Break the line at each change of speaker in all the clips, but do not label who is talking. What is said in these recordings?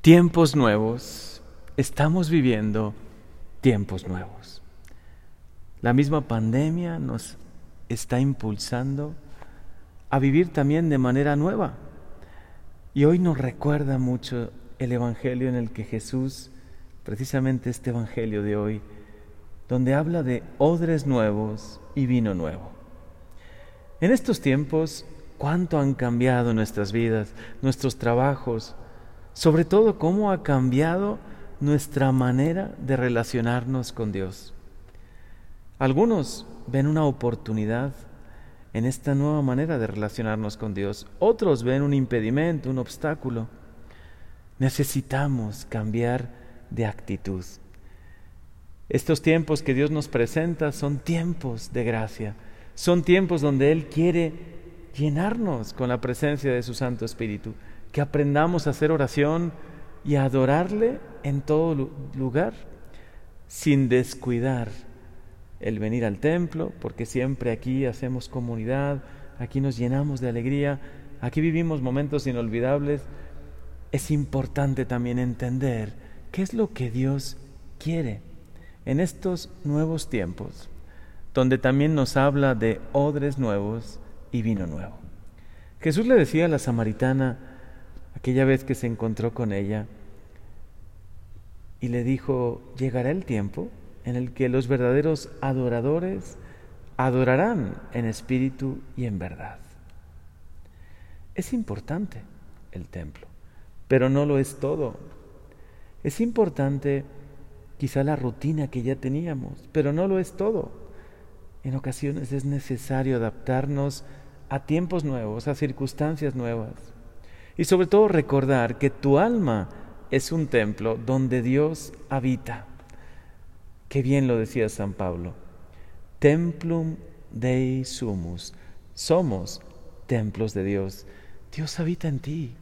tiempos nuevos, estamos viviendo tiempos nuevos. La misma pandemia nos está impulsando a vivir también de manera nueva. Y hoy nos recuerda mucho el Evangelio en el que Jesús, precisamente este Evangelio de hoy, donde habla de odres nuevos y vino nuevo. En estos tiempos, cuánto han cambiado nuestras vidas, nuestros trabajos, sobre todo cómo ha cambiado nuestra manera de relacionarnos con Dios. Algunos ven una oportunidad en esta nueva manera de relacionarnos con Dios, otros ven un impedimento, un obstáculo. Necesitamos cambiar de actitud. Estos tiempos que Dios nos presenta son tiempos de gracia, son tiempos donde Él quiere llenarnos con la presencia de su Santo Espíritu, que aprendamos a hacer oración y a adorarle en todo lugar, sin descuidar el venir al templo, porque siempre aquí hacemos comunidad, aquí nos llenamos de alegría, aquí vivimos momentos inolvidables. Es importante también entender qué es lo que Dios quiere en estos nuevos tiempos, donde también nos habla de odres nuevos y vino nuevo. Jesús le decía a la samaritana, aquella vez que se encontró con ella, y le dijo, llegará el tiempo en el que los verdaderos adoradores adorarán en espíritu y en verdad. Es importante el templo, pero no lo es todo. Es importante quizá la rutina que ya teníamos, pero no lo es todo. En ocasiones es necesario adaptarnos a tiempos nuevos, a circunstancias nuevas. Y sobre todo recordar que tu alma es un templo donde Dios habita. Qué bien lo decía San Pablo. Templum Dei sumus. Somos templos de Dios. Dios habita en ti.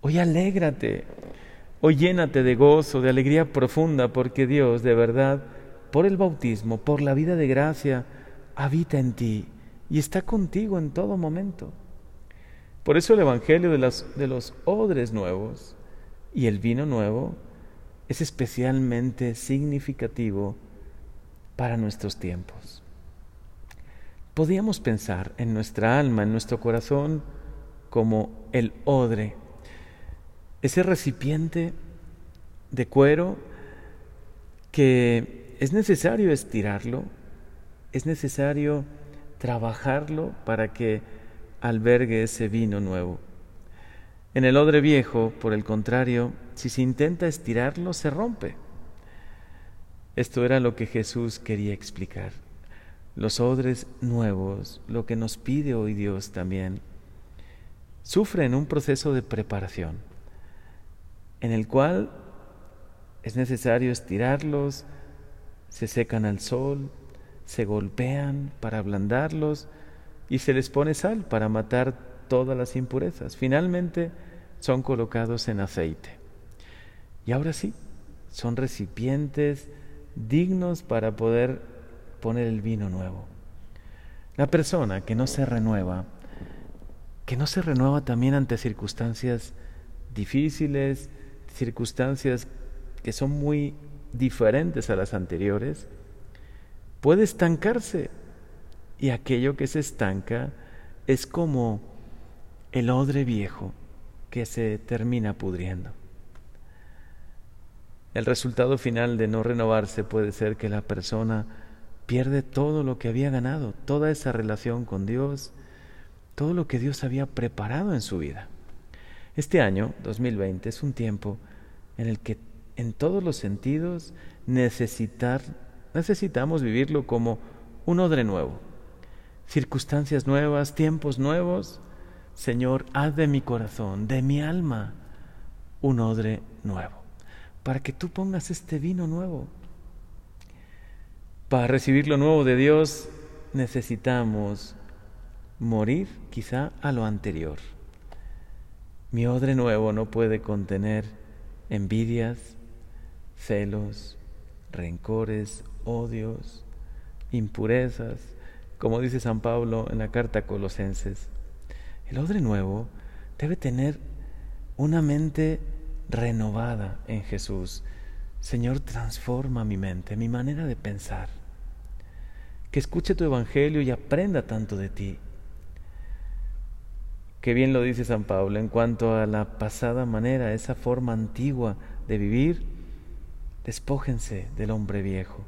Hoy alégrate. Hoy llénate de gozo, de alegría profunda, porque Dios, de verdad, por el bautismo, por la vida de gracia, habita en ti y está contigo en todo momento. Por eso el Evangelio de, de los odres nuevos y el vino nuevo es especialmente significativo para nuestros tiempos. Podríamos pensar en nuestra alma, en nuestro corazón, como el odre, ese recipiente de cuero que es necesario estirarlo, es necesario trabajarlo para que albergue ese vino nuevo. En el odre viejo, por el contrario, si se intenta estirarlo, se rompe. Esto era lo que Jesús quería explicar. Los odres nuevos, lo que nos pide hoy Dios también, sufren un proceso de preparación, en el cual es necesario estirarlos, se secan al sol, se golpean para ablandarlos y se les pone sal para matar todas las impurezas. Finalmente son colocados en aceite. Y ahora sí, son recipientes dignos para poder poner el vino nuevo. La persona que no se renueva, que no se renueva también ante circunstancias difíciles, circunstancias que son muy diferentes a las anteriores, puede estancarse. Y aquello que se estanca es como el odre viejo que se termina pudriendo. El resultado final de no renovarse puede ser que la persona pierde todo lo que había ganado, toda esa relación con Dios, todo lo que Dios había preparado en su vida. Este año, 2020, es un tiempo en el que en todos los sentidos necesitar, necesitamos vivirlo como un odre nuevo. Circunstancias nuevas, tiempos nuevos, Señor, haz de mi corazón, de mi alma, un odre nuevo, para que tú pongas este vino nuevo. Para recibir lo nuevo de Dios necesitamos morir quizá a lo anterior. Mi odre nuevo no puede contener envidias, celos, rencores, odios, impurezas, como dice San Pablo en la carta a Colosenses. El odre nuevo debe tener una mente renovada en Jesús. Señor, transforma mi mente, mi manera de pensar. Que escuche tu evangelio y aprenda tanto de ti. Qué bien lo dice San Pablo en cuanto a la pasada manera, esa forma antigua de vivir, despójense del hombre viejo,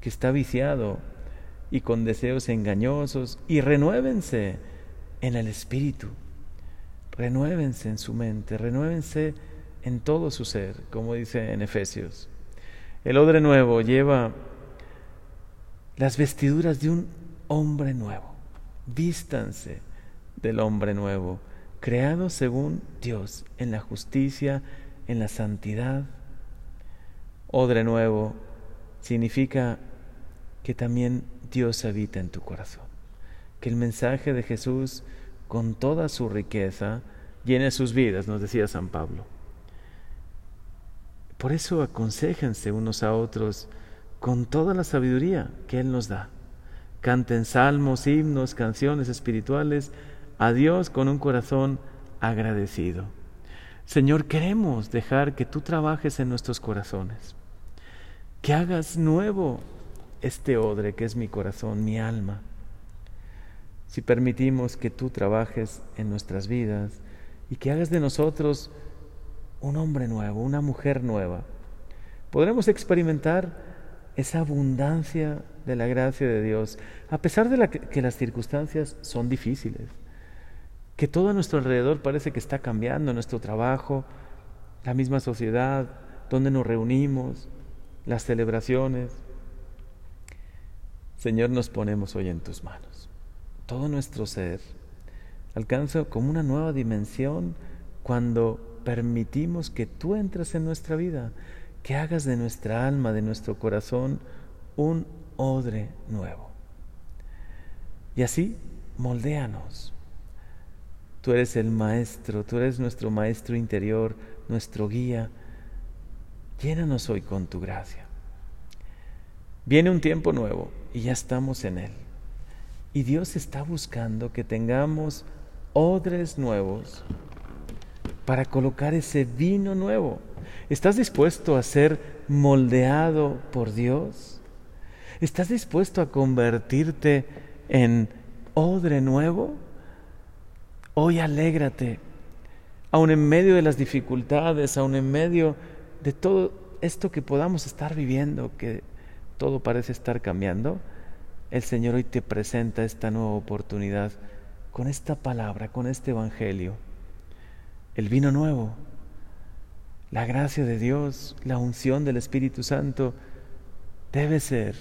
que está viciado y con deseos engañosos, y renuévense en el espíritu, renuévense en su mente, renuévense en todo su ser, como dice en Efesios. El odre nuevo lleva las vestiduras de un hombre nuevo. Vístanse del hombre nuevo, creado según Dios, en la justicia, en la santidad. Odre nuevo significa que también Dios habita en tu corazón. Que el mensaje de Jesús, con toda su riqueza, llene sus vidas, nos decía San Pablo. Por eso aconsejense unos a otros con toda la sabiduría que Él nos da. Canten salmos, himnos, canciones espirituales a Dios con un corazón agradecido. Señor, queremos dejar que tú trabajes en nuestros corazones, que hagas nuevo este odre que es mi corazón, mi alma. Si permitimos que tú trabajes en nuestras vidas y que hagas de nosotros un hombre nuevo, una mujer nueva, podremos experimentar esa abundancia de la gracia de Dios, a pesar de que, las circunstancias son difíciles, que todo a nuestro alrededor parece que está cambiando, nuestro trabajo, la misma sociedad, donde nos reunimos, las celebraciones. Señor, nos ponemos hoy en tus manos. Todo nuestro ser alcanza como una nueva dimensión cuando permitimos que tú entres en nuestra vida, que hagas de nuestra alma, de nuestro corazón, un odre nuevo. Y así, moldéanos. Tú eres el maestro, tú eres nuestro maestro interior, nuestro guía. Llénanos hoy con tu gracia. Viene un tiempo nuevo y ya estamos en él. Y Dios está buscando que tengamos odres nuevos para colocar ese vino nuevo. ¿Estás dispuesto a ser moldeado por Dios? ¿Estás dispuesto a convertirte en odre nuevo? Hoy alégrate, aun en medio de las dificultades, aun en medio de todo esto que podamos estar viviendo, que todo parece estar cambiando, el Señor hoy te presenta esta nueva oportunidad con esta palabra, con este Evangelio. El vino nuevo, la gracia de Dios, la unción del Espíritu Santo, debe ser,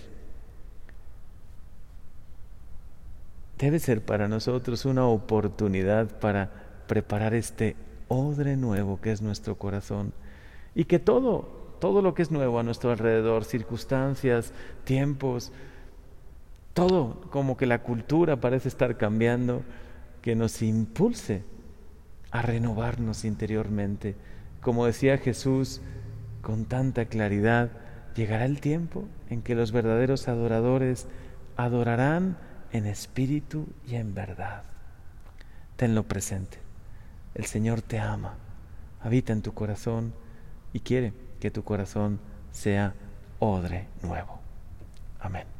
debe ser para nosotros una oportunidad para preparar este odre nuevo que es nuestro corazón y que todo, todo lo que es nuevo a nuestro alrededor, circunstancias, tiempos, todo como que la cultura parece estar cambiando, que nos impulse a renovarnos interiormente. Como decía Jesús con tanta claridad, llegará el tiempo en que los verdaderos adoradores adorarán en espíritu y en verdad. Tenlo presente. El Señor te ama, habita en tu corazón y quiere que tu corazón sea odre nuevo. Amén.